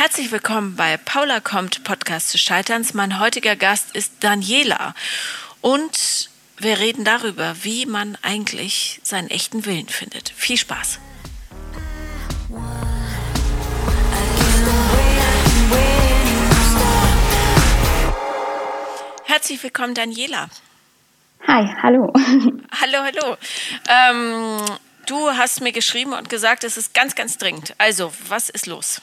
Herzlich willkommen bei Paula kommt Podcast des Scheiterns. Mein heutiger Gast ist Daniela und wir reden darüber, wie man eigentlich seinen echten Willen findet. Viel Spaß. Herzlich willkommen, Daniela. Hi, hallo. Hallo, hallo. Ähm, du hast mir geschrieben und gesagt, es ist ganz, ganz dringend. Also, was ist los?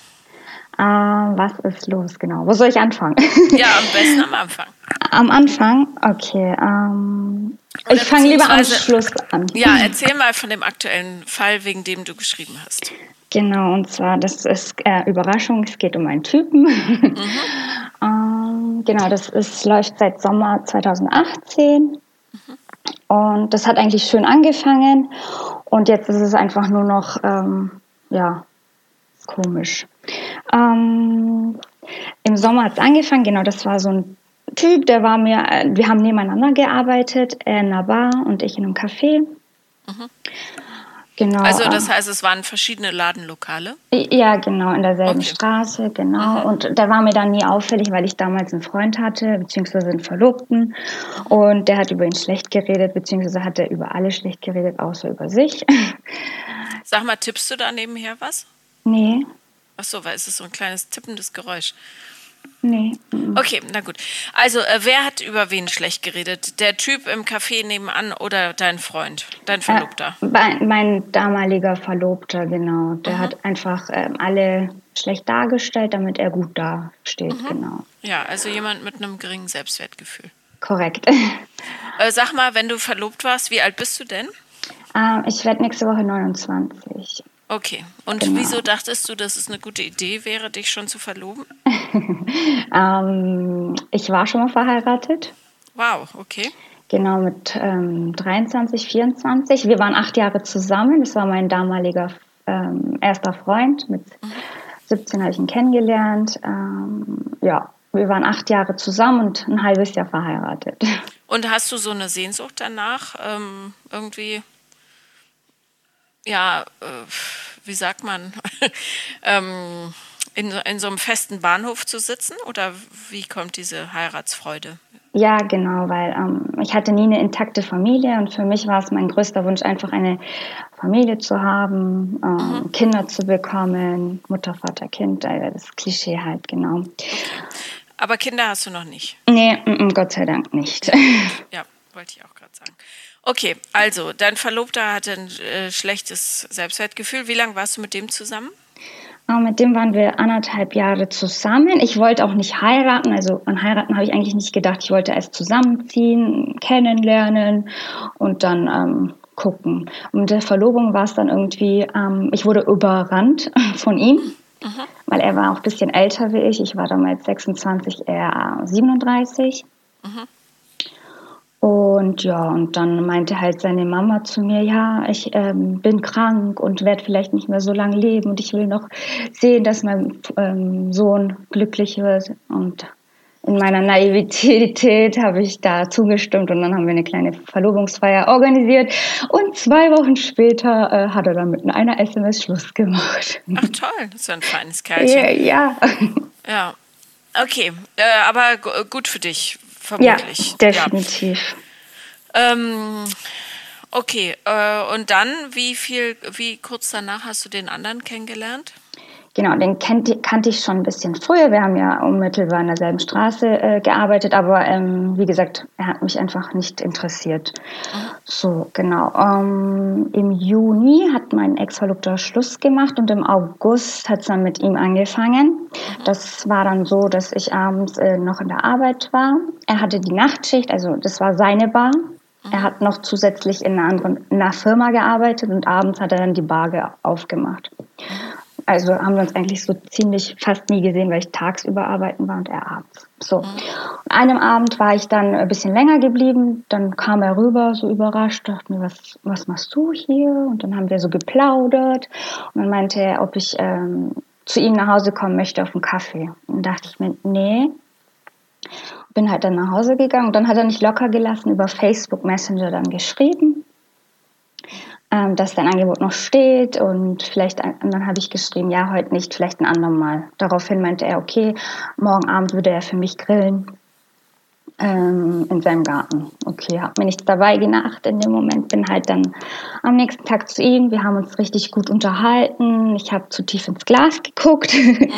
Äh, was ist los, genau? Wo soll ich anfangen? Ja, am besten am Anfang. am Anfang? Okay. Ähm, ich fange lieber am Schluss an. Ja, erzähl mal von dem aktuellen Fall, wegen dem du geschrieben hast. Genau, und zwar, das ist äh, Überraschung, es geht um einen Typen. Mhm. ähm, genau, das ist, läuft seit Sommer 2018. Mhm. Und das hat eigentlich schön angefangen. Und jetzt ist es einfach nur noch, ähm, ja, komisch. Ähm, Im Sommer hat es angefangen, genau, das war so ein Typ, der war mir, äh, wir haben nebeneinander gearbeitet, er in einer Bar und ich in einem Café. Mhm. Genau. Also das heißt, es waren verschiedene Ladenlokale? Ja, genau, in derselben okay. Straße, genau. Mhm. Und der war mir dann nie auffällig, weil ich damals einen Freund hatte, beziehungsweise einen Verlobten. Und der hat über ihn schlecht geredet, beziehungsweise hat er über alle schlecht geredet, außer über sich. Sag mal, tippst du da nebenher was? Nee. Ach so, weil es ist so ein kleines tippendes Geräusch. Nee. Okay, na gut. Also, äh, wer hat über wen schlecht geredet? Der Typ im Café nebenan oder dein Freund, dein Verlobter? Äh, mein, mein, damaliger Verlobter, genau. Der mhm. hat einfach äh, alle schlecht dargestellt, damit er gut dasteht, mhm. genau. Ja, also jemand mit einem geringen Selbstwertgefühl. Korrekt. Äh, sag mal, wenn du verlobt warst, wie alt bist du denn? Ähm, ich werde nächste Woche 29. Okay. Und genau. wieso dachtest du, dass es eine gute Idee wäre, dich schon zu verloben? ähm, ich war schon mal verheiratet. Wow, okay. Genau, mit ähm, 23, 24. Wir waren acht Jahre zusammen. Das war mein damaliger ähm, erster Freund. Mit mhm. 17 habe ich ihn kennengelernt. Ähm, ja, wir waren acht Jahre zusammen und ein halbes Jahr verheiratet. Und hast du so eine Sehnsucht danach, ähm, irgendwie ja, äh, wie sagt man, ähm, in, in so einem festen Bahnhof zu sitzen? Oder wie kommt diese Heiratsfreude? Ja, genau, weil ähm, ich hatte nie eine intakte Familie und für mich war es mein größter Wunsch, einfach eine Familie zu haben, ähm, mhm. Kinder zu bekommen, Mutter, Vater, Kind, das Klischee halt, genau. Okay. Aber Kinder hast du noch nicht? Nee, m -m, Gott sei Dank nicht. Ja, wollte ich auch gerade sagen. Okay, also dein Verlobter hatte ein äh, schlechtes Selbstwertgefühl. Wie lange warst du mit dem zusammen? Oh, mit dem waren wir anderthalb Jahre zusammen. Ich wollte auch nicht heiraten. Also an heiraten habe ich eigentlich nicht gedacht. Ich wollte erst zusammenziehen, kennenlernen und dann ähm, gucken. Und mit der Verlobung war es dann irgendwie, ähm, ich wurde überrannt von ihm. Mhm. Weil er war auch ein bisschen älter wie ich. Ich war damals 26, er 37. Mhm. Und ja, und dann meinte halt seine Mama zu mir, ja, ich ähm, bin krank und werde vielleicht nicht mehr so lange leben und ich will noch sehen, dass mein ähm, Sohn glücklich wird. Und in meiner Naivität habe ich da zugestimmt und dann haben wir eine kleine Verlobungsfeier organisiert. Und zwei Wochen später äh, hat er dann mit einer SMS Schluss gemacht. Ach toll, das ist ja ein feines Kerlchen. Ja, ja. Ja, okay, äh, aber gut für dich vermutlich. Ja, definitiv. Ja. Ähm, okay, äh, und dann, wie viel, wie kurz danach hast du den anderen kennengelernt? Genau, den kennt, kannte ich schon ein bisschen früher. Wir haben ja unmittelbar in derselben Straße äh, gearbeitet, aber ähm, wie gesagt, er hat mich einfach nicht interessiert. Mhm. So, genau. Ähm, Im Juni hat mein Ex-Verlobter Schluss gemacht und im August hat es dann mit ihm angefangen. Mhm. Das war dann so, dass ich abends äh, noch in der Arbeit war. Er hatte die Nachtschicht, also das war seine Bar. Mhm. Er hat noch zusätzlich in einer anderen in einer Firma gearbeitet und abends hat er dann die Bar aufgemacht. Also haben wir uns eigentlich so ziemlich fast nie gesehen, weil ich tagsüber arbeiten war und er abends. So. Mhm. An einem Abend war ich dann ein bisschen länger geblieben. Dann kam er rüber, so überrascht, dachte mir, was, was machst du hier? Und dann haben wir so geplaudert. Und dann meinte er, ob ich ähm, zu ihm nach Hause kommen möchte auf einen Kaffee. Und dachte ich mir, nee. Bin halt dann nach Hause gegangen. Dann hat er nicht locker gelassen, über Facebook Messenger dann geschrieben ähm, dass dein Angebot noch steht. Und vielleicht, und dann habe ich geschrieben, ja, heute nicht, vielleicht ein andermal. Daraufhin meinte er, okay, morgen Abend würde er für mich grillen ähm, in seinem Garten. Okay, habe mir nichts dabei gedacht in dem Moment, bin halt dann am nächsten Tag zu ihm. Wir haben uns richtig gut unterhalten. Ich habe zu tief ins Glas geguckt.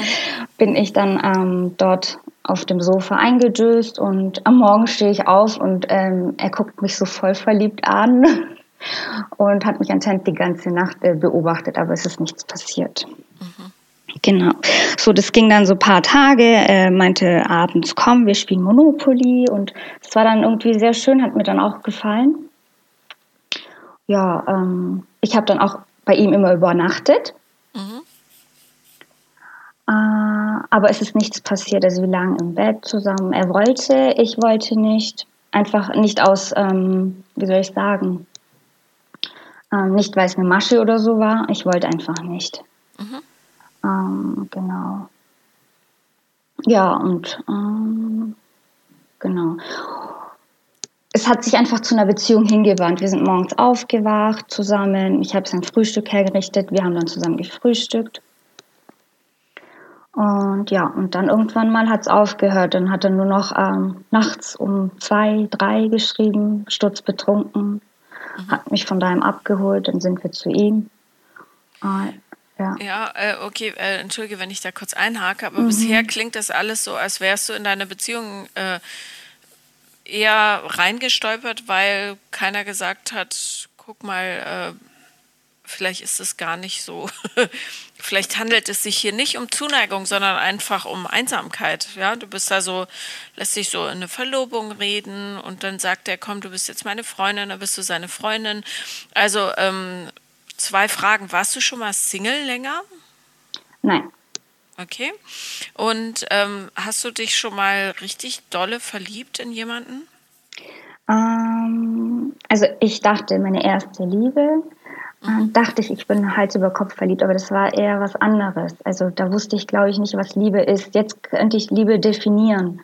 bin ich dann ähm, dort auf dem Sofa eingedöst und am Morgen stehe ich auf und ähm, er guckt mich so voll verliebt an und hat mich anscheinend die ganze Nacht äh, beobachtet, aber es ist nichts passiert. Mhm. Genau. So, das ging dann so ein paar Tage. Er meinte abends, komm, wir spielen Monopoly. Und es war dann irgendwie sehr schön, hat mir dann auch gefallen. Ja, ähm, ich habe dann auch bei ihm immer übernachtet. Mhm. Äh, aber es ist nichts passiert. Also wir lagen im Bett zusammen. Er wollte, ich wollte nicht. Einfach nicht aus, ähm, wie soll ich sagen, ähm, nicht weil es eine Masche oder so war. Ich wollte einfach nicht. Mhm. Ähm, genau. Ja, und ähm, genau. Es hat sich einfach zu einer Beziehung hingewandt. Wir sind morgens aufgewacht zusammen. Ich habe sein Frühstück hergerichtet. Wir haben dann zusammen gefrühstückt. Und ja, und dann irgendwann mal hat es aufgehört. Dann hat er nur noch ähm, nachts um zwei, drei geschrieben, sturzbetrunken, mhm. hat mich von daheim abgeholt. Dann sind wir zu ihm. Äh, ja, ja äh, okay, äh, entschuldige, wenn ich da kurz einhake, aber mhm. bisher klingt das alles so, als wärst du in deine Beziehung äh, eher reingestolpert, weil keiner gesagt hat, guck mal, äh, vielleicht ist es gar nicht so. vielleicht handelt es sich hier nicht um Zuneigung, sondern einfach um Einsamkeit. Ja, du bist da so, lässt sich so in eine Verlobung reden und dann sagt er, komm, du bist jetzt meine Freundin, dann bist du seine Freundin. Also ähm, zwei Fragen. Warst du schon mal Single länger? Nein. Okay. Und ähm, hast du dich schon mal richtig dolle verliebt in jemanden? Ähm, also ich dachte, meine erste Liebe, äh, mhm. dachte ich, ich bin Hals über Kopf verliebt, aber das war eher was anderes. Also da wusste ich, glaube ich, nicht, was Liebe ist. Jetzt könnte ich Liebe definieren.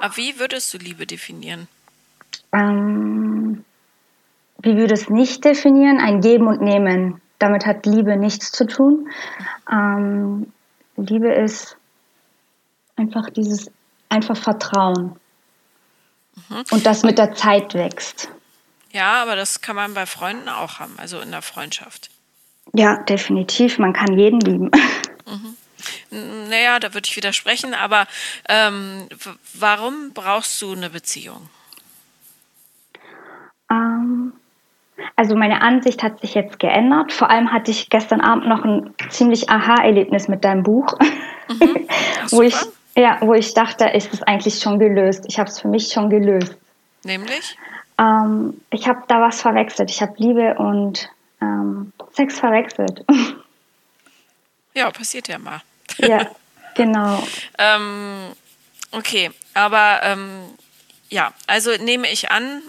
Aber wie würdest du Liebe definieren? Ähm, wie würde es nicht definieren? Ein Geben und Nehmen. Damit hat Liebe nichts zu tun. Ähm, Liebe ist einfach dieses, einfach Vertrauen. Mhm. Und das mit der Zeit wächst. Ja, aber das kann man bei Freunden auch haben, also in der Freundschaft. Ja, definitiv. Man kann jeden lieben. Mhm. Naja, da würde ich widersprechen, aber ähm, warum brauchst du eine Beziehung? Ähm, also meine Ansicht hat sich jetzt geändert. Vor allem hatte ich gestern Abend noch ein ziemlich Aha-Erlebnis mit deinem Buch, mhm. wo ich ja, wo ich dachte, ist es eigentlich schon gelöst. Ich habe es für mich schon gelöst. Nämlich? Ähm, ich habe da was verwechselt. Ich habe Liebe und ähm, Sex verwechselt. Ja, passiert ja mal. Ja, genau. ähm, okay, aber ähm, ja, also nehme ich an,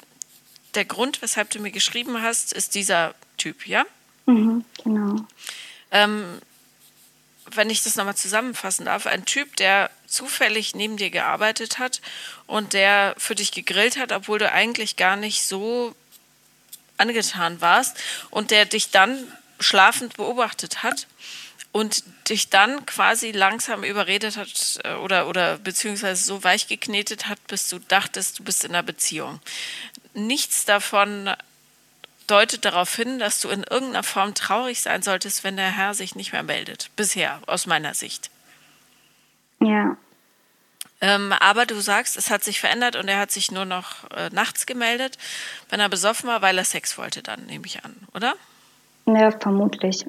der Grund, weshalb du mir geschrieben hast, ist dieser Typ, ja? Mhm, genau. Ähm, wenn ich das nochmal zusammenfassen darf, ein Typ, der zufällig neben dir gearbeitet hat und der für dich gegrillt hat, obwohl du eigentlich gar nicht so angetan warst und der dich dann schlafend beobachtet hat und dich dann quasi langsam überredet hat äh, oder, oder beziehungsweise so weich geknetet hat, bis du dachtest, du bist in einer Beziehung. Nichts davon deutet darauf hin, dass du in irgendeiner Form traurig sein solltest, wenn der Herr sich nicht mehr meldet. Bisher, aus meiner Sicht. Ja. Ähm, aber du sagst, es hat sich verändert und er hat sich nur noch äh, nachts gemeldet, wenn er besoffen war, weil er Sex wollte, dann nehme ich an, oder? Ja, vermutlich.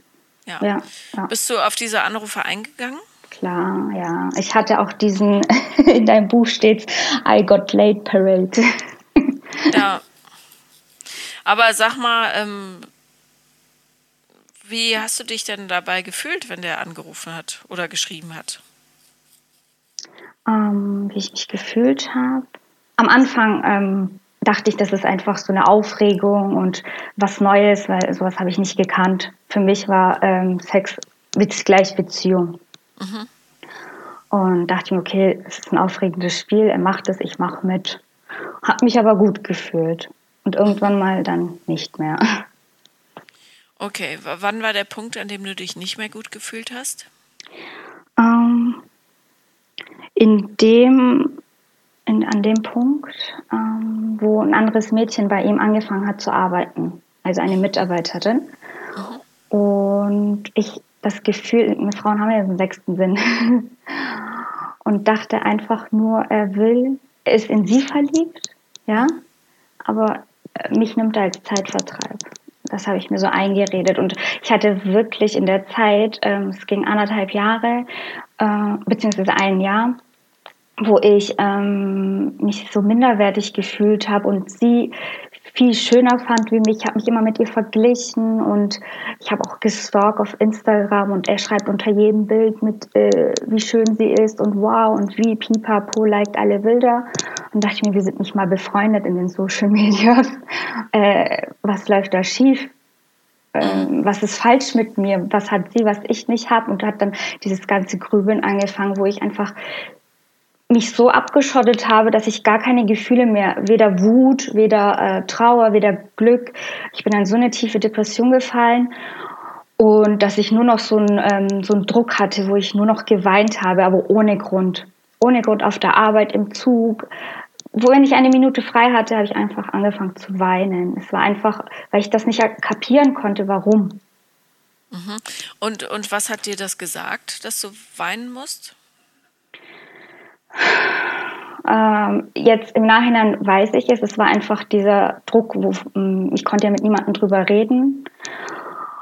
Ja. ja, ja. Bist du auf diese Anrufe eingegangen? Klar, ja. Ich hatte auch diesen, in deinem Buch steht I got late parade. ja. Aber sag mal, ähm, wie hast du dich denn dabei gefühlt, wenn der angerufen hat oder geschrieben hat? Ähm, wie ich mich gefühlt habe. Am Anfang ähm, dachte ich, das ist einfach so eine Aufregung und was Neues, weil sowas habe ich nicht gekannt. Für mich war ähm, Sex gleich Beziehung. Mhm. Und dachte mir, okay, es ist ein aufregendes Spiel, er macht es, ich mache mit. Habe mich aber gut gefühlt. Und irgendwann mal dann nicht mehr. Okay, wann war der Punkt, an dem du dich nicht mehr gut gefühlt hast? Ähm, in dem, in, an dem Punkt, ähm, wo ein anderes Mädchen bei ihm angefangen hat zu arbeiten, also eine Mitarbeiterin. Mhm. Und ich das Gefühl, wir Frauen haben ja den sechsten Sinn. Und dachte einfach nur, er will, ist in sie verliebt, ja, aber mich nimmt als Zeitvertreib. Das habe ich mir so eingeredet. Und ich hatte wirklich in der Zeit, ähm, es ging anderthalb Jahre, äh, beziehungsweise ein Jahr, wo ich ähm, mich so minderwertig gefühlt habe und sie viel schöner fand wie mich. Ich habe mich immer mit ihr verglichen und ich habe auch gestalkt auf Instagram und er schreibt unter jedem Bild mit, äh, wie schön sie ist und wow und wie pipapo liked alle Bilder. Und dachte ich mir, wir sind nicht mal befreundet in den Social Media. Äh, was läuft da schief? Ähm, was ist falsch mit mir? Was hat sie, was ich nicht habe? Und hat dann dieses ganze Grübeln angefangen, wo ich einfach mich so abgeschottet habe, dass ich gar keine Gefühle mehr, weder Wut, weder äh, Trauer, weder Glück. Ich bin in so eine tiefe Depression gefallen und dass ich nur noch so einen, ähm, so einen Druck hatte, wo ich nur noch geweint habe, aber ohne Grund. Ohne Grund auf der Arbeit, im Zug. Wo wenn ich eine Minute frei hatte, habe ich einfach angefangen zu weinen. Es war einfach, weil ich das nicht kapieren konnte, warum. Mhm. Und, und was hat dir das gesagt, dass du weinen musst? Ähm, jetzt im Nachhinein weiß ich es, es war einfach dieser Druck, wo mm, ich konnte ja mit niemandem drüber reden.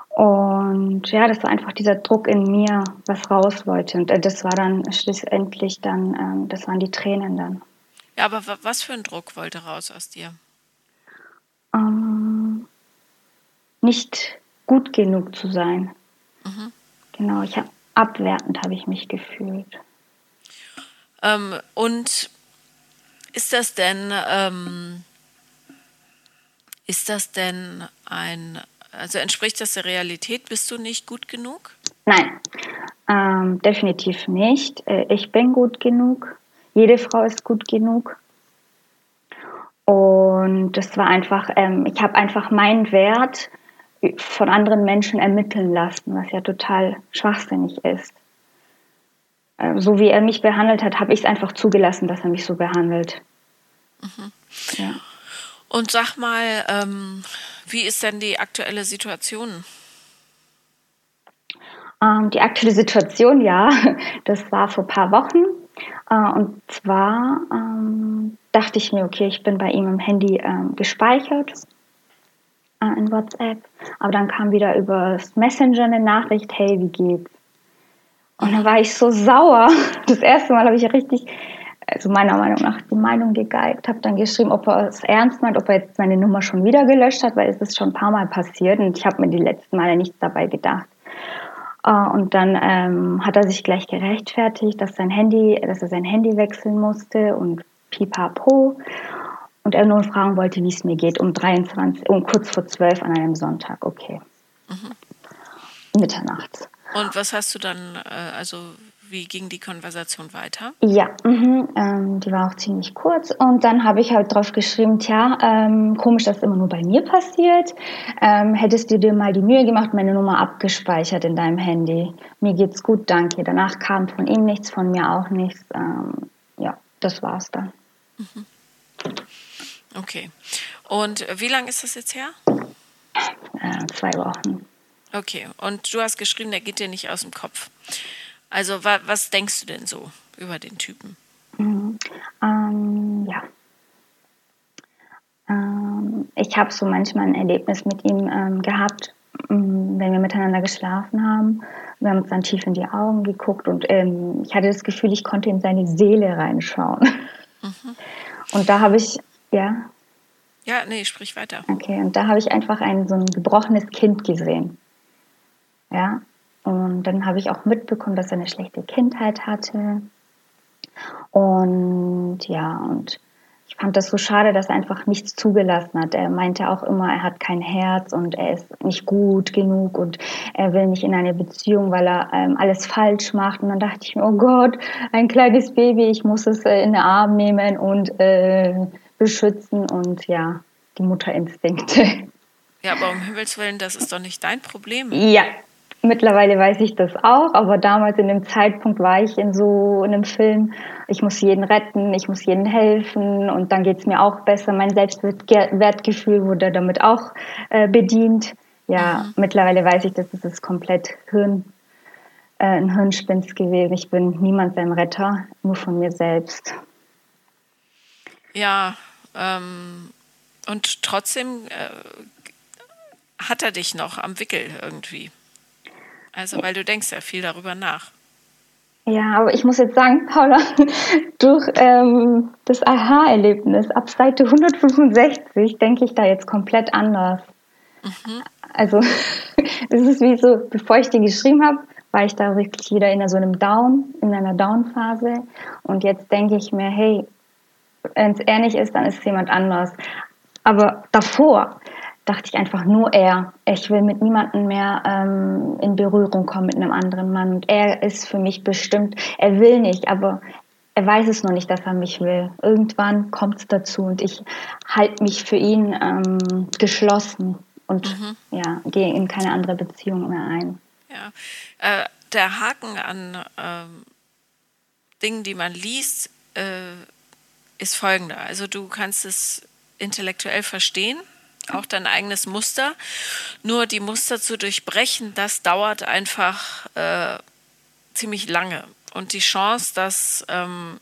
Und ja, das war einfach dieser Druck in mir, was raus wollte. Und äh, das war dann schlussendlich dann, ähm, das waren die Tränen dann. Ja, aber was für ein Druck wollte raus aus dir? Ähm, nicht gut genug zu sein. Mhm. Genau, ich habe abwertend habe ich mich gefühlt. Ähm, und ist das denn, ähm, ist das denn ein, also entspricht das der Realität? Bist du nicht gut genug? Nein, ähm, definitiv nicht. Äh, ich bin gut genug. Jede Frau ist gut genug. Und das war einfach, ähm, ich habe einfach meinen Wert von anderen Menschen ermitteln lassen, was ja total schwachsinnig ist. Äh, so wie er mich behandelt hat, habe ich es einfach zugelassen, dass er mich so behandelt. Mhm. Ja. Und sag mal, ähm, wie ist denn die aktuelle Situation? Ähm, die aktuelle Situation, ja, das war vor ein paar Wochen. Äh, und zwar ähm, dachte ich mir, okay, ich bin bei ihm im Handy ähm, gespeichert äh, in WhatsApp. Aber dann kam wieder über das Messenger eine Nachricht, hey, wie geht's? Und dann war ich so sauer. Das erste Mal habe ich richtig, also meiner Meinung nach, die Meinung gegeigt, habe dann geschrieben, ob er es ernst meint, ob er jetzt meine Nummer schon wieder gelöscht hat, weil es ist schon ein paar Mal passiert und ich habe mir die letzten Male nichts dabei gedacht. Äh, und dann ähm, hat er sich gleich gerechtfertigt, dass sein Handy, dass er sein Handy wechseln musste und pipapo. Und er nur fragen wollte, wie es mir geht, um 23, um kurz vor 12 an einem Sonntag. Okay. Mhm. Mitternachts. Und was hast du dann, äh, also wie ging die Konversation weiter? Ja, mh, ähm, die war auch ziemlich kurz. Und dann habe ich halt drauf geschrieben, tja, ähm, komisch, dass immer nur bei mir passiert. Ähm, hättest du dir mal die Mühe gemacht, meine Nummer abgespeichert in deinem Handy? Mir geht's gut, danke. Danach kam von ihm nichts, von mir auch nichts. Ähm, ja, das war's dann. Mhm. Okay. Und wie lange ist das jetzt her? Äh, zwei Wochen. Okay, und du hast geschrieben, der geht dir nicht aus dem Kopf. Also wa was denkst du denn so über den Typen? Mhm. Ähm, ja. Ähm, ich habe so manchmal ein Erlebnis mit ihm ähm, gehabt, mm, wenn wir miteinander geschlafen haben. Wir haben uns dann tief in die Augen geguckt und ähm, ich hatte das Gefühl, ich konnte in seine Seele reinschauen. Mhm. Und da habe ich, ja. Ja, nee, sprich weiter. Okay, und da habe ich einfach ein so ein gebrochenes Kind gesehen. Ja, und dann habe ich auch mitbekommen, dass er eine schlechte Kindheit hatte. Und ja, und ich fand das so schade, dass er einfach nichts zugelassen hat. Er meinte auch immer, er hat kein Herz und er ist nicht gut genug und er will nicht in eine Beziehung, weil er ähm, alles falsch macht. Und dann dachte ich mir, oh Gott, ein kleines Baby, ich muss es äh, in den Arm nehmen und äh, beschützen und ja, die Mutterinstinkte. Ja, aber um Himmels Willen, das ist doch nicht dein Problem. Ja, mittlerweile weiß ich das auch, aber damals in dem Zeitpunkt war ich in so einem Film, ich muss jeden retten, ich muss jeden helfen und dann geht es mir auch besser. Mein Selbstwertgefühl wurde damit auch äh, bedient. Ja, mhm. mittlerweile weiß ich, dass das ist komplett Hirn, äh, ein Hirnspinst gewesen. Ich bin niemand sein Retter, nur von mir selbst. Ja, ähm, und trotzdem äh, hat er dich noch am Wickel irgendwie. Also, weil du denkst ja viel darüber nach. Ja, aber ich muss jetzt sagen, Paula, durch ähm, das Aha-Erlebnis ab Seite 165 denke ich da jetzt komplett anders. Mhm. Also, es ist wie so, bevor ich die geschrieben habe, war ich da wirklich wieder in so einem Down, in einer Down-Phase. Und jetzt denke ich mir, hey, wenn es er nicht ist, dann ist es jemand anders. Aber davor dachte ich einfach nur er. Ich will mit niemandem mehr ähm, in Berührung kommen mit einem anderen Mann. Und er ist für mich bestimmt, er will nicht, aber er weiß es noch nicht, dass er mich will. Irgendwann kommt es dazu und ich halte mich für ihn ähm, geschlossen und mhm. ja, gehe in keine andere Beziehung mehr ein. Ja, äh, der Haken an äh, Dingen, die man liest, äh, ist folgender. Also du kannst es intellektuell verstehen, auch dein eigenes Muster. Nur die Muster zu durchbrechen, das dauert einfach äh, ziemlich lange. Und die Chance, dass ähm,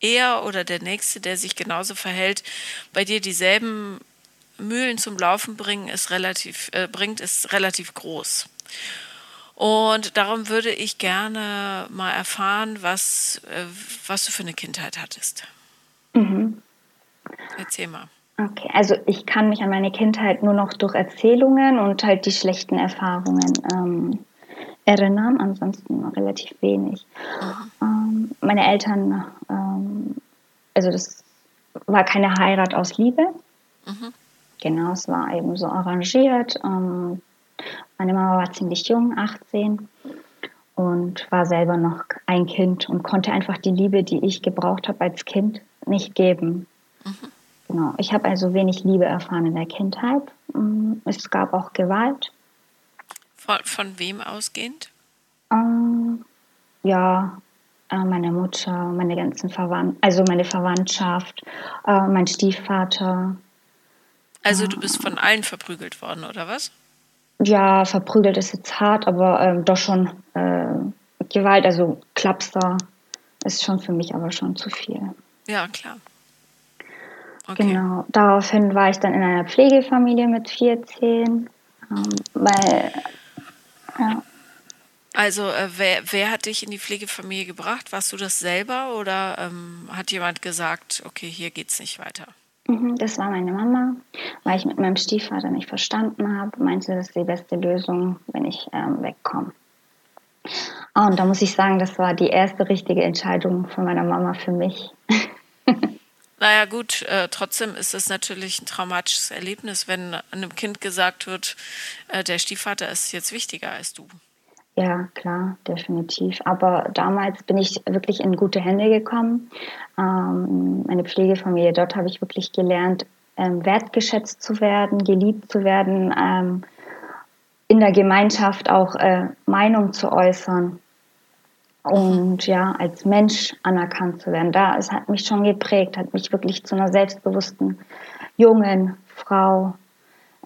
er oder der Nächste, der sich genauso verhält, bei dir dieselben Mühlen zum Laufen bringen, ist relativ, äh, bringt, ist relativ groß. Und darum würde ich gerne mal erfahren, was, äh, was du für eine Kindheit hattest. Mhm. Erzähl mal. Okay, also ich kann mich an meine Kindheit nur noch durch Erzählungen und halt die schlechten Erfahrungen ähm, erinnern, ansonsten relativ wenig. Ähm, meine Eltern, ähm, also das war keine Heirat aus Liebe. Mhm. Genau, es war eben so arrangiert. Ähm, meine Mama war ziemlich jung, 18 und war selber noch ein Kind und konnte einfach die Liebe, die ich gebraucht habe als Kind, nicht geben. Mhm. Genau. Ich habe also wenig Liebe erfahren in der Kindheit. Mm, es gab auch Gewalt. Von, von wem ausgehend? Ähm, ja, äh, meine Mutter, meine ganzen Verwandten, also meine Verwandtschaft, äh, mein Stiefvater. Also du bist von allen verprügelt worden, oder was? Ja, verprügelt ist jetzt hart, aber ähm, doch schon äh, Gewalt, also Klapster ist schon für mich aber schon zu viel. Ja, klar. Okay. Genau. Daraufhin war ich dann in einer Pflegefamilie mit 14, ähm, weil, ja. Also, äh, wer, wer hat dich in die Pflegefamilie gebracht? Warst du das selber oder ähm, hat jemand gesagt, okay, hier geht's nicht weiter? Mhm, das war meine Mama, weil ich mit meinem Stiefvater nicht verstanden habe, meinte, das ist die beste Lösung, wenn ich ähm, wegkomme. Oh, und da muss ich sagen, das war die erste richtige Entscheidung von meiner Mama für mich. Naja gut, äh, trotzdem ist es natürlich ein traumatisches Erlebnis, wenn einem Kind gesagt wird, äh, der Stiefvater ist jetzt wichtiger als du. Ja, klar, definitiv. Aber damals bin ich wirklich in gute Hände gekommen. Ähm, meine Pflegefamilie, dort habe ich wirklich gelernt, ähm, wertgeschätzt zu werden, geliebt zu werden, ähm, in der Gemeinschaft auch äh, Meinung zu äußern und ja, als Mensch anerkannt zu werden. Da, es hat mich schon geprägt, hat mich wirklich zu einer selbstbewussten jungen Frau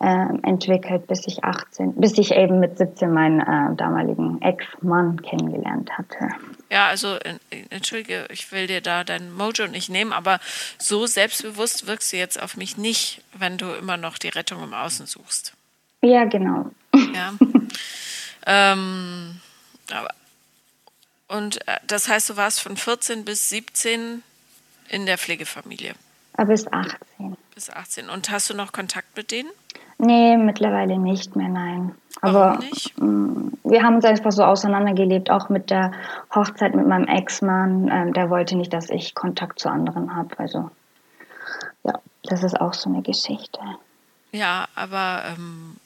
äh, entwickelt, bis ich 18, bis ich eben mit 17 meinen äh, damaligen Ex-Mann kennengelernt hatte. Ja, also entschuldige, ich will dir da dein Mojo nicht nehmen, aber so selbstbewusst wirkst du jetzt auf mich nicht, wenn du immer noch die Rettung im Außen suchst. Ja, genau. Ja. ähm, aber und äh, das heißt, du warst von 14 bis 17 in der Pflegefamilie? Bis 18. Bis 18. Und hast du noch Kontakt mit denen? Nee, mittlerweile nicht mehr, nein. Warum Aber nicht? Mm, wir haben uns einfach so auseinandergelebt, auch mit der Hochzeit mit meinem Ex-Mann. Ähm, der wollte nicht, dass ich Kontakt zu anderen habe. Also, ja, das ist auch so eine Geschichte. Ja, aber ähm,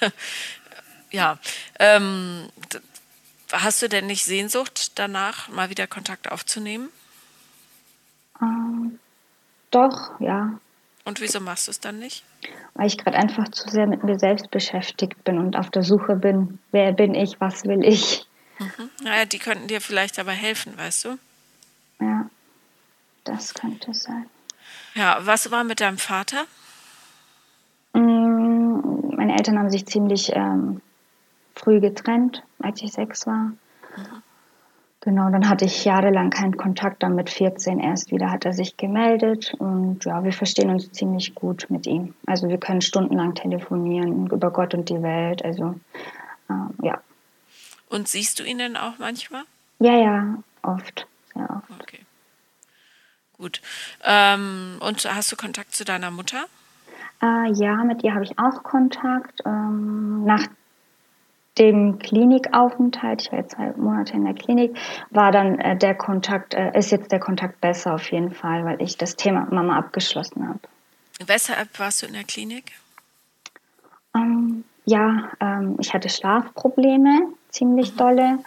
ja, ähm, Hast du denn nicht Sehnsucht danach, mal wieder Kontakt aufzunehmen? Ähm, doch, ja. Und wieso machst du es dann nicht? Weil ich gerade einfach zu sehr mit mir selbst beschäftigt bin und auf der Suche bin, wer bin ich, was will ich. Mhm. Naja, die könnten dir vielleicht aber helfen, weißt du? Ja, das könnte sein. Ja, was war mit deinem Vater? Mm, meine Eltern haben sich ziemlich ähm, früh getrennt, als ich sechs war. Mhm. Genau, dann hatte ich jahrelang keinen Kontakt, dann mit 14 erst wieder hat er sich gemeldet und ja, wir verstehen uns ziemlich gut mit ihm. Also wir können stundenlang telefonieren über Gott und die Welt, also äh, ja. Und siehst du ihn denn auch manchmal? Ja, ja, oft, sehr oft. Okay. Gut. Ähm, und hast du Kontakt zu deiner Mutter? Äh, ja, mit ihr habe ich auch Kontakt. Ähm, nach dem Klinikaufenthalt, ich war jetzt zwei Monate in der Klinik, war dann äh, der Kontakt, äh, ist jetzt der Kontakt besser auf jeden Fall, weil ich das Thema Mama abgeschlossen habe. Weshalb warst du in der Klinik? Ähm, ja, ähm, ich hatte Schlafprobleme, ziemlich mhm. dolle.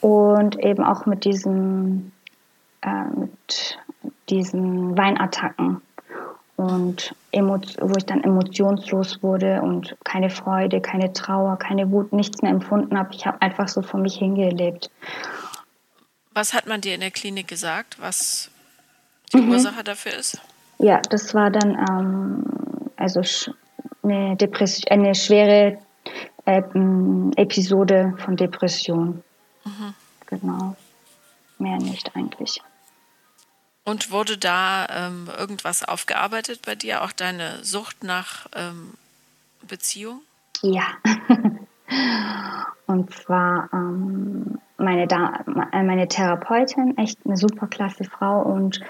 Und eben auch mit diesen, äh, mit diesen Weinattacken und wo ich dann emotionslos wurde und keine Freude, keine Trauer, keine Wut, nichts mehr empfunden habe. Ich habe einfach so vor mich hingelebt. Was hat man dir in der Klinik gesagt, was die mhm. Ursache dafür ist? Ja, das war dann ähm, also eine, Depression, eine schwere äh, Episode von Depression. Mhm. Genau. Mehr nicht eigentlich. Und wurde da ähm, irgendwas aufgearbeitet bei dir, auch deine Sucht nach ähm, Beziehung? Ja. Und zwar ähm, meine, da äh, meine Therapeutin, echt eine super klasse Frau und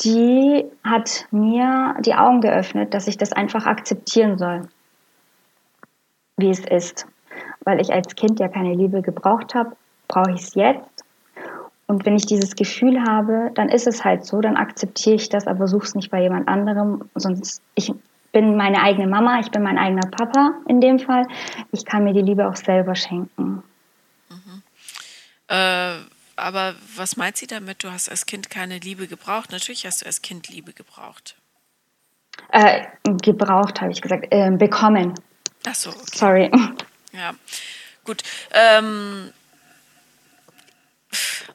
die hat mir die Augen geöffnet, dass ich das einfach akzeptieren soll, wie es ist. Weil ich als Kind ja keine Liebe gebraucht habe, brauche ich es jetzt und wenn ich dieses Gefühl habe, dann ist es halt so, dann akzeptiere ich das, aber suche es nicht bei jemand anderem. Sonst, ich bin meine eigene Mama, ich bin mein eigener Papa in dem Fall. Ich kann mir die Liebe auch selber schenken. Mhm. Äh, aber was meint sie damit? Du hast als Kind keine Liebe gebraucht. Natürlich hast du als Kind Liebe gebraucht. Äh, gebraucht, habe ich gesagt. Äh, bekommen. Ach so. Okay. Sorry. Ja, gut. Ähm,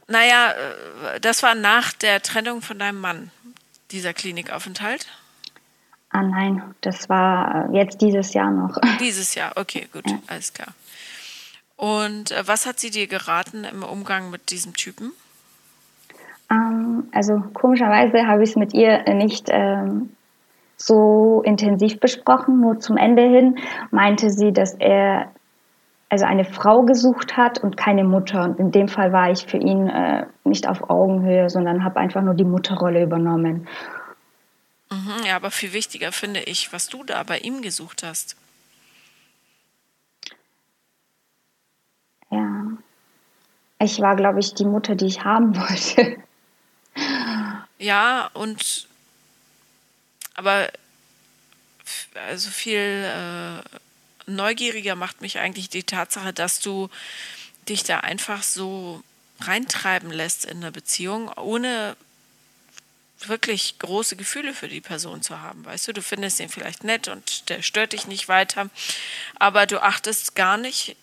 naja, äh, das war nach der Trennung von deinem Mann, dieser Klinikaufenthalt? Ah nein, das war äh, jetzt dieses Jahr noch. Dieses Jahr, okay, gut, ja. alles klar. Und äh, was hat sie dir geraten im Umgang mit diesem Typen? Ähm, also komischerweise habe ich es mit ihr nicht ähm, so intensiv besprochen. Nur zum Ende hin meinte sie, dass er also eine Frau gesucht hat und keine Mutter. Und in dem Fall war ich für ihn äh, nicht auf Augenhöhe, sondern habe einfach nur die Mutterrolle übernommen. Mhm, ja, aber viel wichtiger finde ich, was du da bei ihm gesucht hast. Ja. Ich war, glaube ich, die Mutter, die ich haben wollte. Ja, und aber also viel äh, neugieriger macht mich eigentlich die Tatsache, dass du dich da einfach so reintreiben lässt in eine Beziehung, ohne wirklich große Gefühle für die Person zu haben. Weißt du, du findest ihn vielleicht nett und der stört dich nicht weiter, aber du achtest gar nicht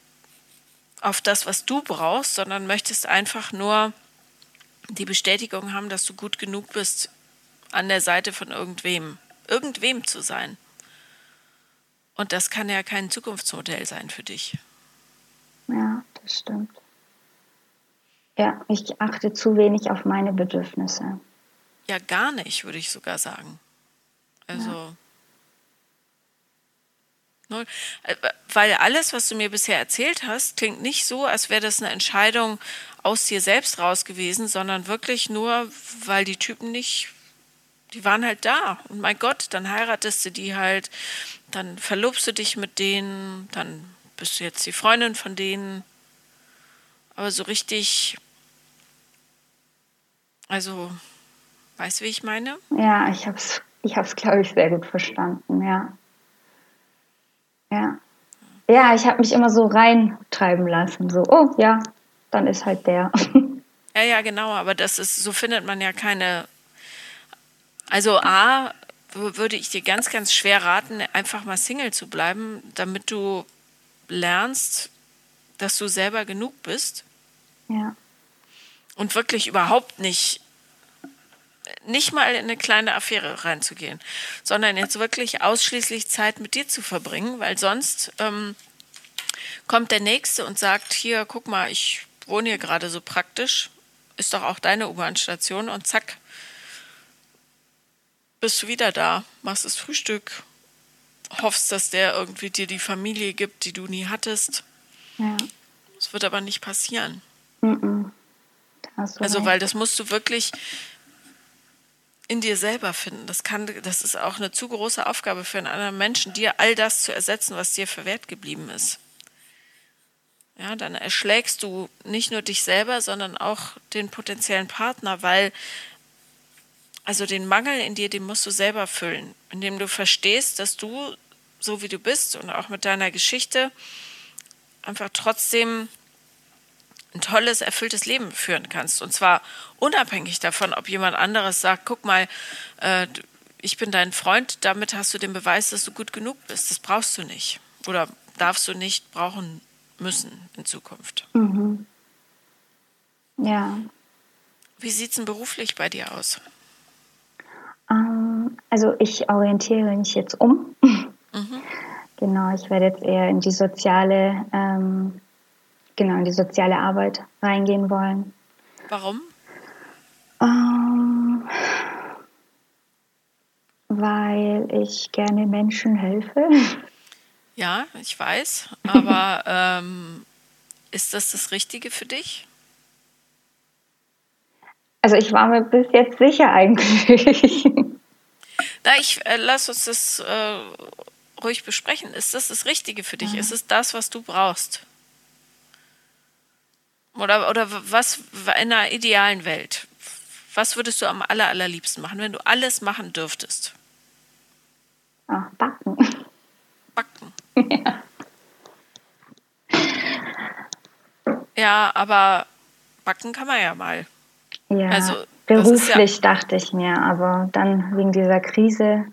auf das, was du brauchst, sondern möchtest einfach nur die Bestätigung haben, dass du gut genug bist, an der Seite von irgendwem, irgendwem zu sein. Und das kann ja kein Zukunftsmodell sein für dich. Ja, das stimmt. Ja, ich achte zu wenig auf meine Bedürfnisse. Ja, gar nicht, würde ich sogar sagen. Also. Ja. Äh, weil alles, was du mir bisher erzählt hast, klingt nicht so, als wäre das eine Entscheidung aus dir selbst raus gewesen, sondern wirklich nur, weil die Typen nicht die waren halt da. Und mein Gott, dann heiratest du die halt, dann verlobst du dich mit denen, dann bist du jetzt die Freundin von denen. Aber so richtig, also, weißt du, wie ich meine? Ja, ich habe es, ich hab's, glaube ich, sehr gut verstanden, ja. Ja. Ja, ich habe mich immer so reintreiben lassen, so, oh ja, dann ist halt der. Ja, ja, genau, aber das ist, so findet man ja keine also A, würde ich dir ganz, ganz schwer raten, einfach mal Single zu bleiben, damit du lernst, dass du selber genug bist. Ja. Und wirklich überhaupt nicht, nicht mal in eine kleine Affäre reinzugehen, sondern jetzt wirklich ausschließlich Zeit mit dir zu verbringen, weil sonst ähm, kommt der Nächste und sagt, hier, guck mal, ich wohne hier gerade so praktisch, ist doch auch deine U-Bahn-Station und zack, bist du wieder da, machst das Frühstück, hoffst, dass der irgendwie dir die Familie gibt, die du nie hattest. Ja. Das wird aber nicht passieren. Mhm. Also, weil das musst du wirklich in dir selber finden. Das kann, das ist auch eine zu große Aufgabe für einen anderen Menschen, dir all das zu ersetzen, was dir für wert geblieben ist. Ja, dann erschlägst du nicht nur dich selber, sondern auch den potenziellen Partner, weil also den Mangel in dir, den musst du selber füllen, indem du verstehst, dass du so wie du bist und auch mit deiner Geschichte einfach trotzdem ein tolles, erfülltes Leben führen kannst. Und zwar unabhängig davon, ob jemand anderes sagt, guck mal, äh, ich bin dein Freund, damit hast du den Beweis, dass du gut genug bist. Das brauchst du nicht. Oder darfst du nicht brauchen müssen in Zukunft. Mhm. Ja. Wie sieht es denn beruflich bei dir aus? Also ich orientiere mich jetzt um. Mhm. Genau, ich werde jetzt eher in die soziale, ähm, genau, in die soziale Arbeit reingehen wollen. Warum? Ähm, weil ich gerne Menschen helfe. Ja, ich weiß. Aber ähm, ist das das Richtige für dich? Also ich war mir bis jetzt sicher eigentlich. Na, ich äh, lass uns das äh, ruhig besprechen. Ist das das Richtige für dich? Ja. Ist es das, was du brauchst? Oder, oder was in einer idealen Welt? Was würdest du am aller, allerliebsten machen, wenn du alles machen dürftest? Ach, backen. Backen. Ja. ja, aber backen kann man ja mal. Ja, also, beruflich ja dachte ich mir, aber dann wegen dieser Krise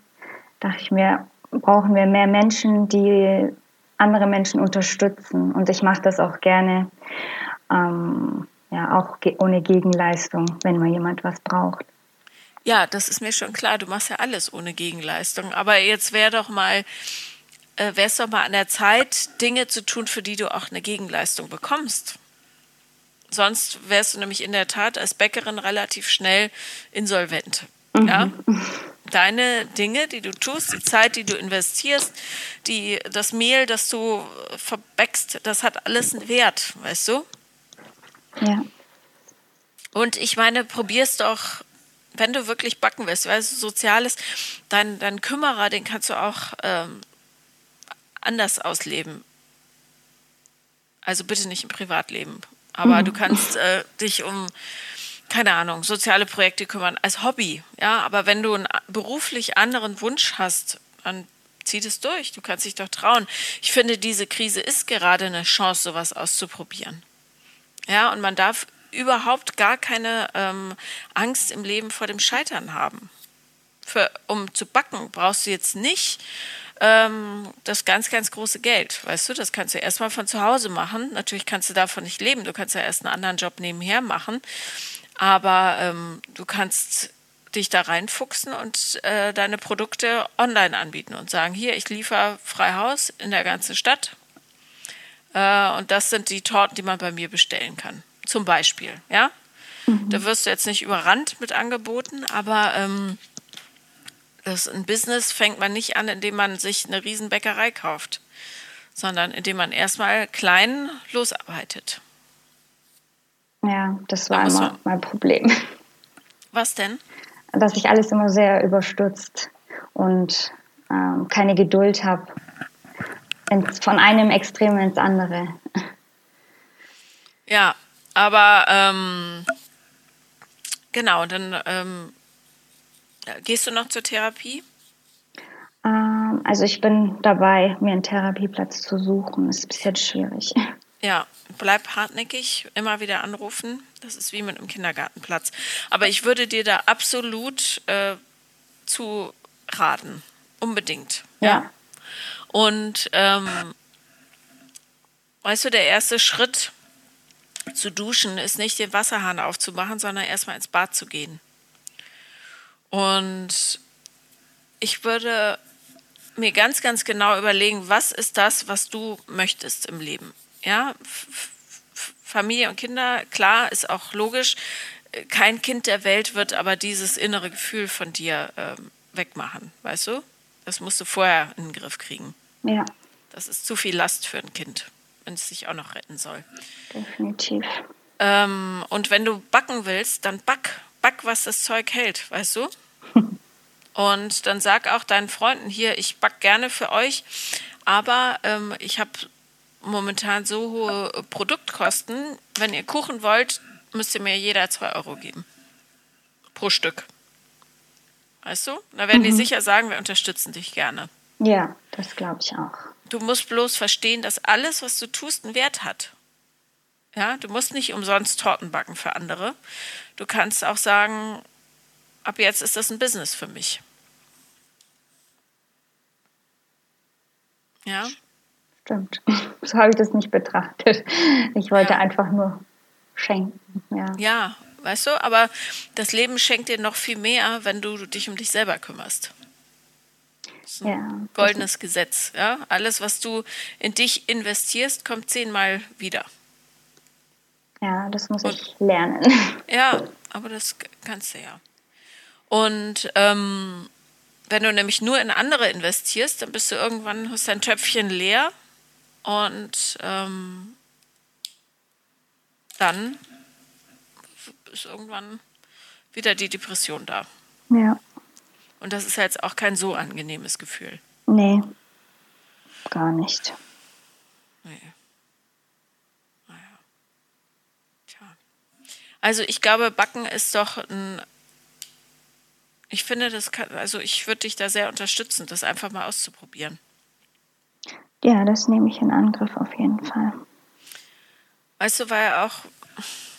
dachte ich mir, brauchen wir mehr Menschen, die andere Menschen unterstützen. Und ich mache das auch gerne, ähm, ja, auch ohne Gegenleistung, wenn mal jemand was braucht. Ja, das ist mir schon klar. Du machst ja alles ohne Gegenleistung. Aber jetzt wäre doch mal äh, wäre es doch mal an der Zeit, Dinge zu tun, für die du auch eine Gegenleistung bekommst. Sonst wärst du nämlich in der Tat als Bäckerin relativ schnell insolvent. Mhm. Ja? Deine Dinge, die du tust, die Zeit, die du investierst, die, das Mehl, das du verbäckst, das hat alles einen Wert, weißt du? Ja. Und ich meine, probier's doch, wenn du wirklich backen willst, weißt du, Soziales, dein, dein Kümmerer, den kannst du auch ähm, anders ausleben. Also bitte nicht im Privatleben. Aber mhm. du kannst äh, dich um, keine Ahnung, soziale Projekte kümmern als Hobby. Ja, aber wenn du einen beruflich anderen Wunsch hast, dann zieh das durch. Du kannst dich doch trauen. Ich finde, diese Krise ist gerade eine Chance, sowas auszuprobieren. Ja, und man darf überhaupt gar keine ähm, Angst im Leben vor dem Scheitern haben. Für, um zu backen brauchst du jetzt nicht ähm, das ganz, ganz große Geld. Weißt du, das kannst du erstmal von zu Hause machen. Natürlich kannst du davon nicht leben. Du kannst ja erst einen anderen Job nebenher machen. Aber ähm, du kannst dich da reinfuchsen und äh, deine Produkte online anbieten und sagen, hier, ich liefere frei Haus in der ganzen Stadt. Äh, und das sind die Torten, die man bei mir bestellen kann. Zum Beispiel, ja. Mhm. Da wirst du jetzt nicht überrannt mit Angeboten, aber ähm, das, ein Business fängt man nicht an, indem man sich eine Riesenbäckerei kauft, sondern indem man erstmal klein losarbeitet. Ja, das war immer man... mein Problem. Was denn? Dass ich alles immer sehr überstürzt und ähm, keine Geduld habe. Von einem Extrem ins andere. Ja, aber ähm, genau, dann ähm, Gehst du noch zur Therapie? Ähm, also ich bin dabei, mir einen Therapieplatz zu suchen. Das ist bis jetzt schwierig. Ja, bleib hartnäckig, immer wieder anrufen. Das ist wie mit einem Kindergartenplatz. Aber ich würde dir da absolut äh, zu raten. Unbedingt. Ja. ja. Und ähm, weißt du, der erste Schritt zu duschen ist nicht den Wasserhahn aufzumachen, sondern erstmal ins Bad zu gehen. Und ich würde mir ganz, ganz genau überlegen, was ist das, was du möchtest im Leben. Ja, Familie und Kinder, klar, ist auch logisch. Kein Kind der Welt wird aber dieses innere Gefühl von dir ähm, wegmachen, weißt du? Das musst du vorher in den Griff kriegen. Ja. Das ist zu viel Last für ein Kind, wenn es sich auch noch retten soll. Definitiv. Ähm, und wenn du backen willst, dann back. Back, was das Zeug hält, weißt du? und dann sag auch deinen Freunden hier, ich back gerne für euch, aber ähm, ich habe momentan so hohe Produktkosten. Wenn ihr Kuchen wollt, müsst ihr mir jeder zwei Euro geben. Pro Stück. Weißt du? Da werden mhm. die sicher sagen, wir unterstützen dich gerne. Ja, das glaube ich auch. Du musst bloß verstehen, dass alles, was du tust, einen Wert hat. Ja, du musst nicht umsonst Torten backen für andere. Du kannst auch sagen, ab jetzt ist das ein Business für mich. Ja. Stimmt. So habe ich das nicht betrachtet. Ich wollte ja. einfach nur schenken. Ja. ja, weißt du, aber das Leben schenkt dir noch viel mehr, wenn du dich um dich selber kümmerst. Das ein ja, goldenes Gesetz. Ja? Alles, was du in dich investierst, kommt zehnmal wieder. Ja, das muss Und, ich lernen. Ja, aber das kannst du ja. Und ähm, wenn du nämlich nur in andere investierst, dann bist du irgendwann, hast dein Töpfchen leer und ähm, dann ist irgendwann wieder die Depression da. Ja. Und das ist ja jetzt auch kein so angenehmes Gefühl. Nee, gar nicht. Nee. Naja. Tja. Also ich glaube, Backen ist doch ein. Ich finde, das kann, also ich würde dich da sehr unterstützen, das einfach mal auszuprobieren. Ja, das nehme ich in Angriff auf jeden Fall. Weißt du, weil auch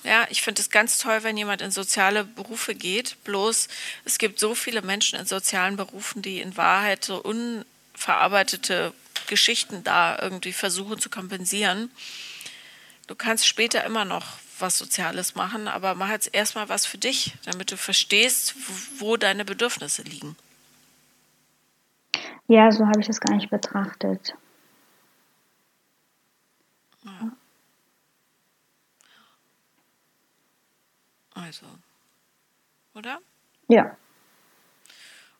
ja, ich finde es ganz toll, wenn jemand in soziale Berufe geht. Bloß es gibt so viele Menschen in sozialen Berufen, die in Wahrheit so unverarbeitete Geschichten da irgendwie versuchen zu kompensieren. Du kannst später immer noch was Soziales machen, aber mach jetzt erstmal was für dich, damit du verstehst, wo deine Bedürfnisse liegen. Ja, so habe ich das gar nicht betrachtet. Ja. Also, oder? Ja.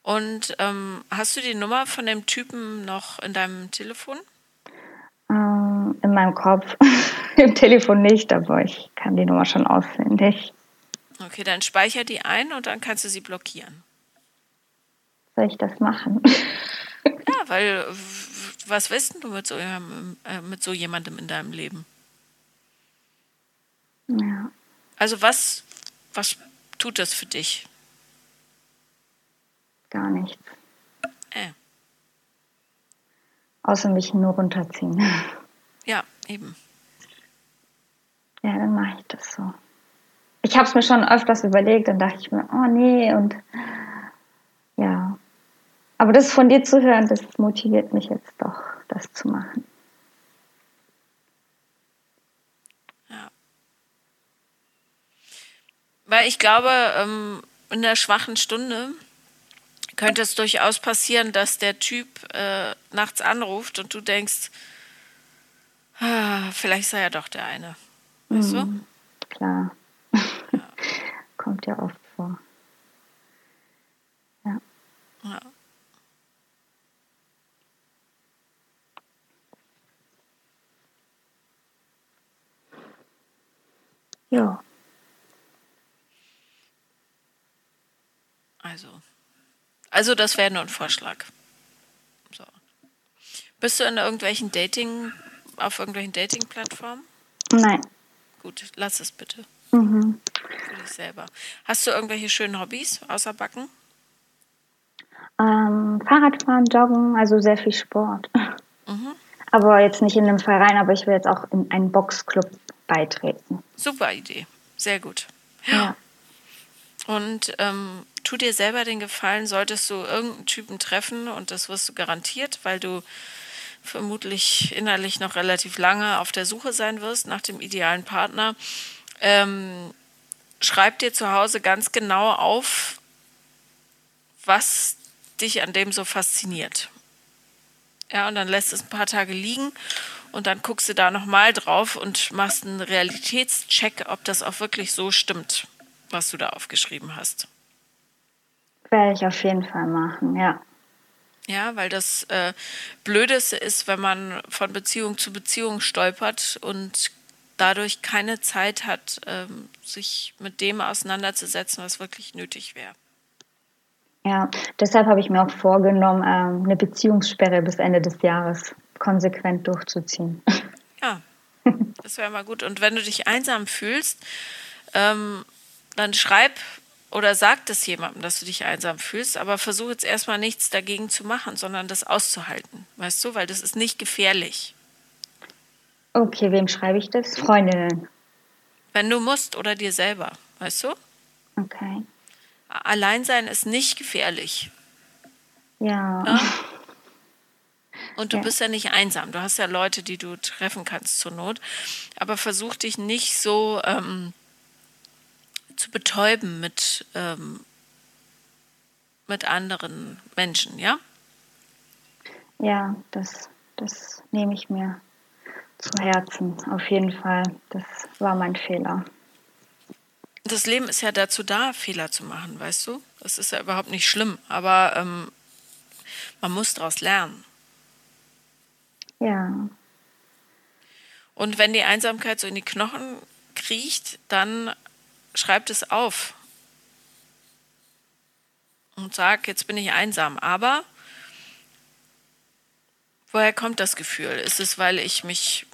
Und ähm, hast du die Nummer von dem Typen noch in deinem Telefon? Ähm, in meinem Kopf. Im Telefon nicht, aber ich kann die Nummer schon auswendig. Okay, dann speicher die ein und dann kannst du sie blockieren. Soll ich das machen? ja, weil was weißt du mit so, äh, mit so jemandem in deinem Leben? Ja. Also was was tut das für dich? Gar nichts. Äh. Außer mich nur runterziehen. Ja, eben. Ja, dann mache ich das so. Ich habe es mir schon öfters überlegt, dann dachte ich mir, oh nee, und ja. Aber das von dir zu hören, das motiviert mich jetzt doch, das zu machen. Weil ich glaube, ähm, in der schwachen Stunde könnte es durchaus passieren, dass der Typ äh, nachts anruft und du denkst, ah, vielleicht sei er doch der eine. Weißt mhm, du? Klar. Ja. Kommt ja oft vor. Ja. ja. Ja. Also, also das wäre nur ein Vorschlag. So. Bist du in irgendwelchen Dating, auf irgendwelchen Dating-Plattformen? Nein. Gut, lass es bitte. Mhm. Für dich selber. Hast du irgendwelche schönen Hobbys außer Backen? Ähm, Fahrradfahren, Joggen, also sehr viel Sport. Mhm. Aber jetzt nicht in einem Verein, aber ich will jetzt auch in einen Boxclub beitreten. Super Idee. Sehr gut. Ja. Und ähm, tu dir selber den Gefallen, solltest du irgendeinen Typen treffen und das wirst du garantiert, weil du vermutlich innerlich noch relativ lange auf der Suche sein wirst nach dem idealen Partner. Ähm, schreib dir zu Hause ganz genau auf, was dich an dem so fasziniert. Ja, und dann lässt es ein paar Tage liegen und dann guckst du da nochmal drauf und machst einen Realitätscheck, ob das auch wirklich so stimmt, was du da aufgeschrieben hast. Werde ich auf jeden Fall machen, ja. Ja, weil das äh, Blödeste ist, wenn man von Beziehung zu Beziehung stolpert und dadurch keine Zeit hat, ähm, sich mit dem auseinanderzusetzen, was wirklich nötig wäre. Ja, deshalb habe ich mir auch vorgenommen, ähm, eine Beziehungssperre bis Ende des Jahres konsequent durchzuziehen. Ja, das wäre mal gut. Und wenn du dich einsam fühlst, ähm, dann schreib oder sag es jemandem, dass du dich einsam fühlst, aber versuch jetzt erstmal nichts dagegen zu machen, sondern das auszuhalten. Weißt du, weil das ist nicht gefährlich. Okay, wem schreibe ich das? Freundinnen. Wenn du musst oder dir selber, weißt du? Okay. Alleinsein ist nicht gefährlich. Ja. ja? Und du ja. bist ja nicht einsam. Du hast ja Leute, die du treffen kannst zur Not. Aber versuch dich nicht so ähm, zu betäuben mit, ähm, mit anderen Menschen, ja? Ja, das, das nehme ich mir zu Herzen, auf jeden Fall. Das war mein Fehler. Das Leben ist ja dazu da, Fehler zu machen, weißt du? Das ist ja überhaupt nicht schlimm, aber ähm, man muss daraus lernen. Ja. Und wenn die Einsamkeit so in die Knochen kriecht, dann schreibt es auf und sag, jetzt bin ich einsam. Aber woher kommt das Gefühl? Ist es, weil ich mich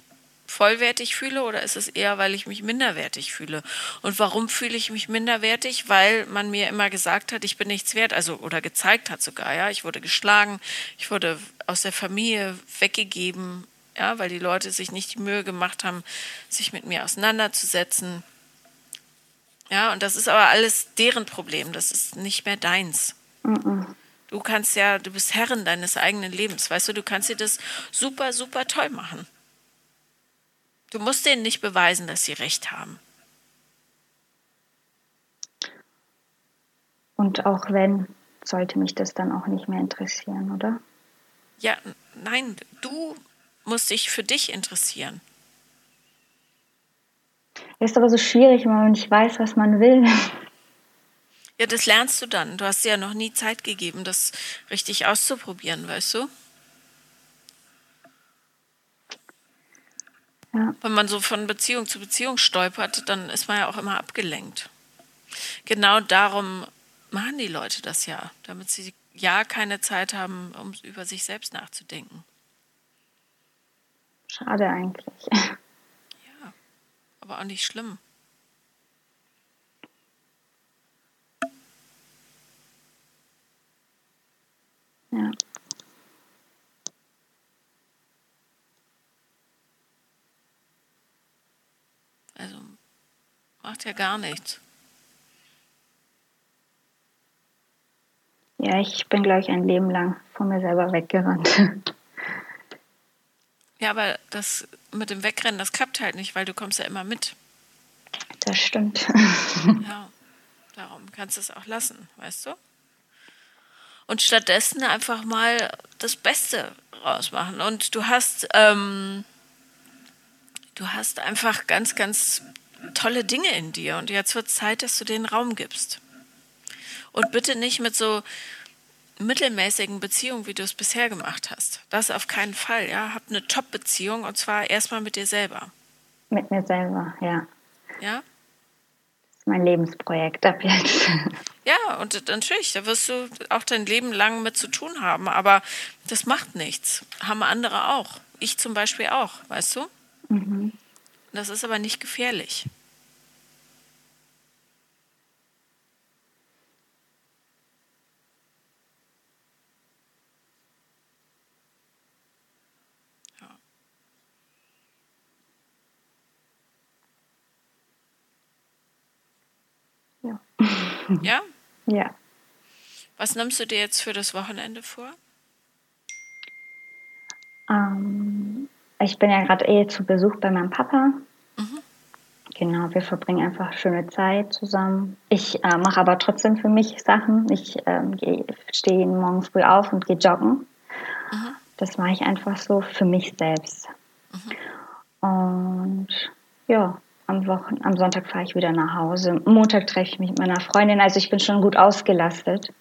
vollwertig fühle oder ist es eher, weil ich mich minderwertig fühle? Und warum fühle ich mich minderwertig? Weil man mir immer gesagt hat, ich bin nichts wert, also oder gezeigt hat sogar, ja, ich wurde geschlagen, ich wurde aus der Familie weggegeben, ja, weil die Leute sich nicht die Mühe gemacht haben, sich mit mir auseinanderzusetzen. Ja, und das ist aber alles deren Problem. Das ist nicht mehr deins. Mhm. Du kannst ja, du bist Herrin deines eigenen Lebens. Weißt du, du kannst dir das super, super toll machen. Du musst denen nicht beweisen, dass sie recht haben. Und auch wenn, sollte mich das dann auch nicht mehr interessieren, oder? Ja, nein, du musst dich für dich interessieren. Ist aber so schwierig, wenn man nicht weiß, was man will. Ja, das lernst du dann. Du hast dir ja noch nie Zeit gegeben, das richtig auszuprobieren, weißt du? Ja. Wenn man so von Beziehung zu Beziehung stolpert, dann ist man ja auch immer abgelenkt. Genau darum machen die Leute das ja, damit sie ja keine Zeit haben, um über sich selbst nachzudenken. Schade eigentlich aber auch nicht schlimm. Ja. Also macht ja gar nichts. Ja, ich bin, glaube ich, ein Leben lang von mir selber weggerannt. Ja, aber das mit dem Wegrennen, das klappt halt nicht, weil du kommst ja immer mit. Das stimmt. ja, darum kannst du es auch lassen, weißt du? Und stattdessen einfach mal das Beste rausmachen. Und du hast, ähm, du hast einfach ganz, ganz tolle Dinge in dir. Und jetzt wird Zeit, dass du den Raum gibst. Und bitte nicht mit so mittelmäßigen Beziehung, wie du es bisher gemacht hast. Das auf keinen Fall, ja. Hab eine Top-Beziehung und zwar erstmal mit dir selber. Mit mir selber, ja. Ja? Das ist mein Lebensprojekt ab jetzt. Ja, und natürlich, da wirst du auch dein Leben lang mit zu tun haben, aber das macht nichts. Haben andere auch. Ich zum Beispiel auch, weißt du? Mhm. Das ist aber nicht gefährlich. Ja. Ja? Was nimmst du dir jetzt für das Wochenende vor? Ähm, ich bin ja gerade eh zu Besuch bei meinem Papa. Mhm. Genau, wir verbringen einfach schöne Zeit zusammen. Ich äh, mache aber trotzdem für mich Sachen. Ich ähm, stehe jeden Morgen früh auf und gehe joggen. Mhm. Das mache ich einfach so für mich selbst. Mhm. Und ja, am, Wochen am Sonntag fahre ich wieder nach Hause. Montag treffe ich mich mit meiner Freundin. Also ich bin schon gut ausgelastet.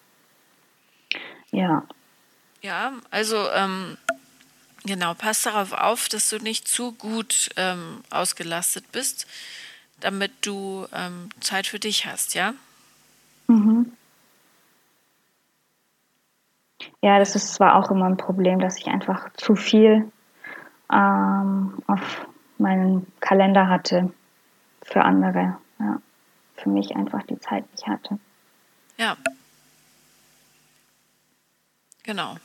Ja. Ja, also ähm, genau, pass darauf auf, dass du nicht zu gut ähm, ausgelastet bist, damit du ähm, Zeit für dich hast, ja? Mhm. Ja, das ist zwar auch immer ein Problem, dass ich einfach zu viel ähm, auf meinen Kalender hatte für andere. Ja. Für mich einfach die Zeit nicht hatte. Ja. Genau.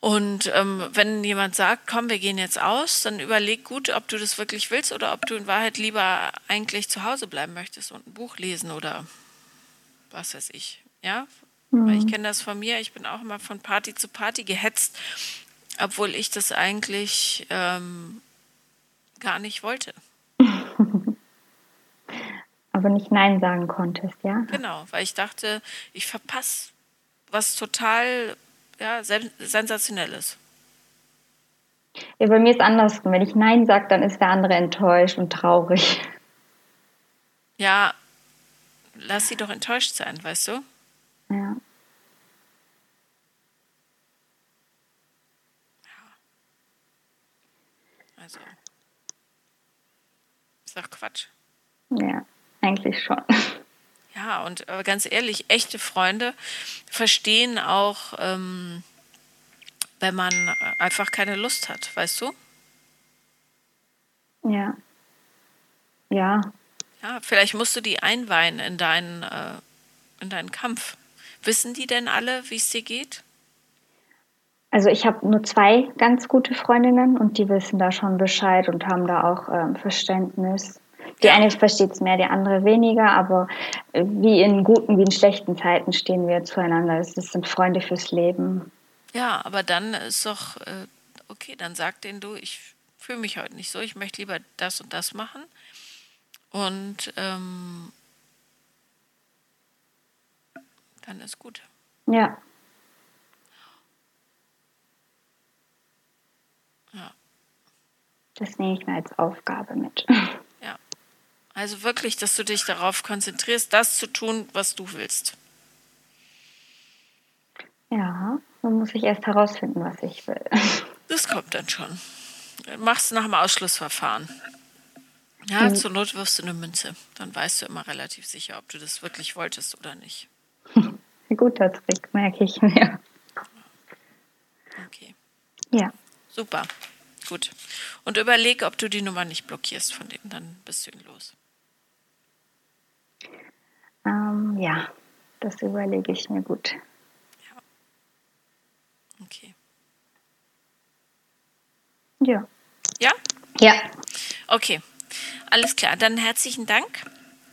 Und ähm, wenn jemand sagt, komm, wir gehen jetzt aus, dann überleg gut, ob du das wirklich willst oder ob du in Wahrheit lieber eigentlich zu Hause bleiben möchtest und ein Buch lesen oder was weiß ich. Ja, mhm. weil ich kenne das von mir. Ich bin auch immer von Party zu Party gehetzt, obwohl ich das eigentlich ähm, gar nicht wollte. Aber nicht Nein sagen konntest, ja? Genau, weil ich dachte, ich verpasse was total ja, sensationelles. Ja, bei mir ist anders. Wenn ich Nein sage, dann ist der andere enttäuscht und traurig. Ja, lass sie doch enttäuscht sein, weißt du? Ja. Also. Doch Quatsch. Ja, eigentlich schon. Ja, und äh, ganz ehrlich, echte Freunde verstehen auch, ähm, wenn man einfach keine Lust hat, weißt du? Ja. Ja. Ja, vielleicht musst du die einweihen in deinen, äh, in deinen Kampf. Wissen die denn alle, wie es dir geht? Also ich habe nur zwei ganz gute Freundinnen und die wissen da schon Bescheid und haben da auch ähm, Verständnis. Die eine versteht es mehr, die andere weniger, aber äh, wie in guten wie in schlechten Zeiten stehen wir zueinander. Es sind Freunde fürs Leben. Ja, aber dann ist doch äh, okay, dann sag denen du, ich fühle mich heute nicht so, ich möchte lieber das und das machen. Und ähm, dann ist gut. Ja. Ja. Das nehme ich mir als Aufgabe mit. Also wirklich, dass du dich darauf konzentrierst, das zu tun, was du willst. Ja, dann muss ich erst herausfinden, was ich will. Das kommt dann schon. Machst nach dem Ausschlussverfahren. Ja, mhm. zur Not wirfst du eine Münze. Dann weißt du immer relativ sicher, ob du das wirklich wolltest oder nicht. Ein guter Trick, merke ich mir. Okay. Ja. Super. Gut. Und überleg, ob du die Nummer nicht blockierst von denen, dann bist du ihn los. Ähm, ja, das überlege ich mir gut. Ja. Okay. Ja. Ja? Ja. Okay. Alles klar. Dann herzlichen Dank,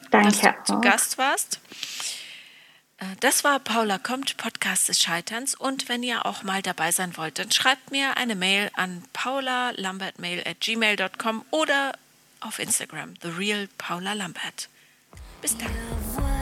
Danke dass du zu Gast warst. Äh, das war Paula kommt, Podcast des Scheiterns. Und wenn ihr auch mal dabei sein wollt, dann schreibt mir eine Mail an paulalambertmail at gmail.com oder auf Instagram, The Real Paula Lambert. Bis dann.